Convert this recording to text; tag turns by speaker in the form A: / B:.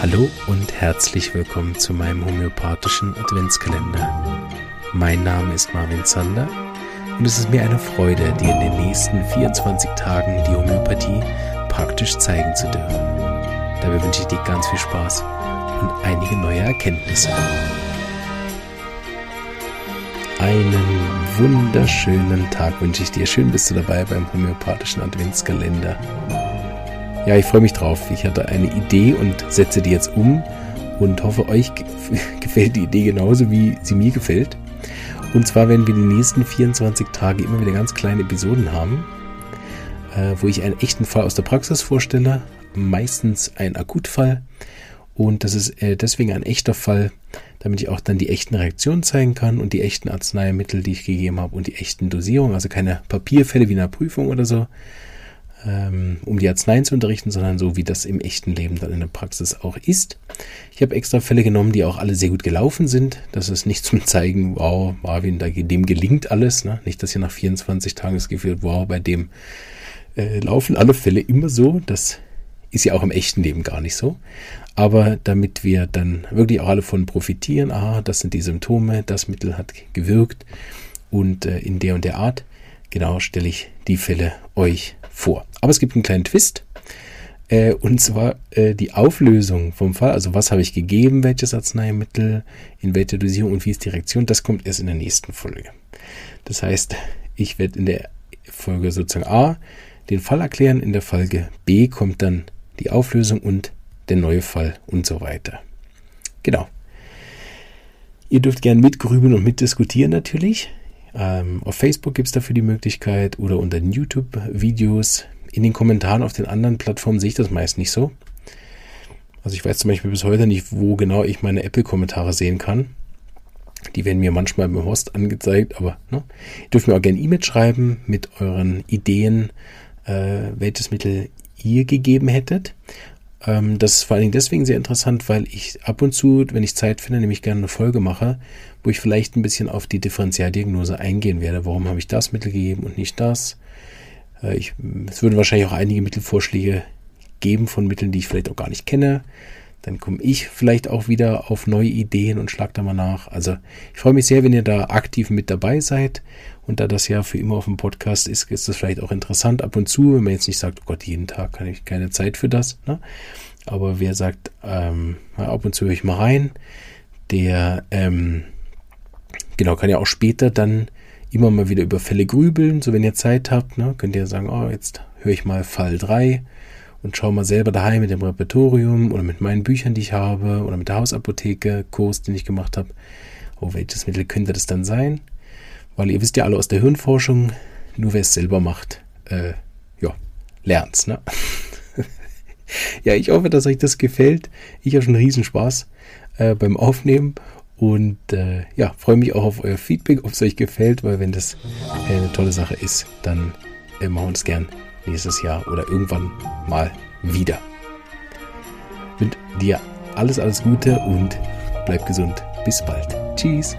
A: Hallo und herzlich willkommen zu meinem homöopathischen Adventskalender. Mein Name ist Marvin Zander und es ist mir eine Freude, dir in den nächsten 24 Tagen die Homöopathie praktisch zeigen zu dürfen. Dabei wünsche ich dir ganz viel Spaß und einige neue Erkenntnisse. Einen wunderschönen Tag wünsche ich dir. Schön bist du dabei beim homöopathischen Adventskalender. Ja, ich freue mich drauf. Ich hatte eine Idee und setze die jetzt um und hoffe, euch gefällt die Idee genauso, wie sie mir gefällt. Und zwar werden wir die nächsten 24 Tage immer wieder ganz kleine Episoden haben, äh, wo ich einen echten Fall aus der Praxis vorstelle, meistens ein Akutfall. Und das ist äh, deswegen ein echter Fall, damit ich auch dann die echten Reaktionen zeigen kann und die echten Arzneimittel, die ich gegeben habe und die echten Dosierungen, also keine Papierfälle wie in einer Prüfung oder so, ähm, um die Arzneien zu unterrichten, sondern so, wie das im echten Leben dann in der Praxis auch ist. Ich habe extra Fälle genommen, die auch alle sehr gut gelaufen sind. Das ist nicht zum Zeigen, wow, Marvin, dem gelingt alles. Ne? Nicht, dass ihr nach 24 Tagen das Gefühl wow, bei dem äh, laufen alle Fälle immer so. Das ist ja auch im echten Leben gar nicht so. Aber damit wir dann wirklich auch alle von profitieren, aha, das sind die Symptome, das Mittel hat gewirkt und äh, in der und der Art, genau stelle ich die Fälle euch vor. Aber es gibt einen kleinen Twist. Äh, und zwar äh, die Auflösung vom Fall, also was habe ich gegeben, welches Arzneimittel, in welcher Dosierung und wie ist die Reaktion, das kommt erst in der nächsten Folge. Das heißt, ich werde in der Folge sozusagen A den Fall erklären, in der Folge B kommt dann die Auflösung und der neue Fall und so weiter. Genau. Ihr dürft gerne mitgrübeln und mitdiskutieren natürlich. Ähm, auf Facebook gibt es dafür die Möglichkeit oder unter den YouTube-Videos. In den Kommentaren auf den anderen Plattformen sehe ich das meist nicht so. Also ich weiß zum Beispiel bis heute nicht, wo genau ich meine Apple-Kommentare sehen kann. Die werden mir manchmal beim Host angezeigt, aber ne? ihr dürft mir auch gerne E-Mail schreiben mit euren Ideen, äh, welches Mittel ihr gegeben hättet. Ähm, das ist vor allen Dingen deswegen sehr interessant, weil ich ab und zu, wenn ich Zeit finde, nämlich gerne eine Folge mache, wo ich vielleicht ein bisschen auf die Differentialdiagnose eingehen werde. Warum habe ich das Mittel gegeben und nicht das? Äh, ich, es würde wahrscheinlich auch einige Mittelvorschläge geben von Mitteln, die ich vielleicht auch gar nicht kenne. Dann komme ich vielleicht auch wieder auf neue Ideen und schlag da mal nach. Also ich freue mich sehr, wenn ihr da aktiv mit dabei seid. Und da das ja für immer auf dem Podcast ist, ist das vielleicht auch interessant ab und zu, wenn man jetzt nicht sagt, oh Gott, jeden Tag kann ich keine Zeit für das. Ne? Aber wer sagt, ähm, ab und zu höre ich mal rein, der ähm, genau kann ja auch später dann immer mal wieder über Fälle grübeln. So wenn ihr Zeit habt, ne, könnt ihr sagen, oh, jetzt höre ich mal Fall 3 und schau mal selber daheim mit dem Repertorium oder mit meinen Büchern, die ich habe oder mit der Hausapotheke, Kurs, den ich gemacht habe. Oh, welches Mittel könnte das dann sein? Weil ihr wisst ja alle aus der Hirnforschung, nur wer es selber macht, äh, ja, lernt's, ne? ja, ich hoffe, dass euch das gefällt. Ich habe schon riesen Spaß äh, beim Aufnehmen und äh, ja, freue mich auch auf euer Feedback, ob es euch gefällt, weil wenn das äh, eine tolle Sache ist, dann äh, machen wir uns gern nächstes Jahr oder irgendwann mal wieder. Mit dir alles, alles Gute und bleib gesund. Bis bald. Tschüss.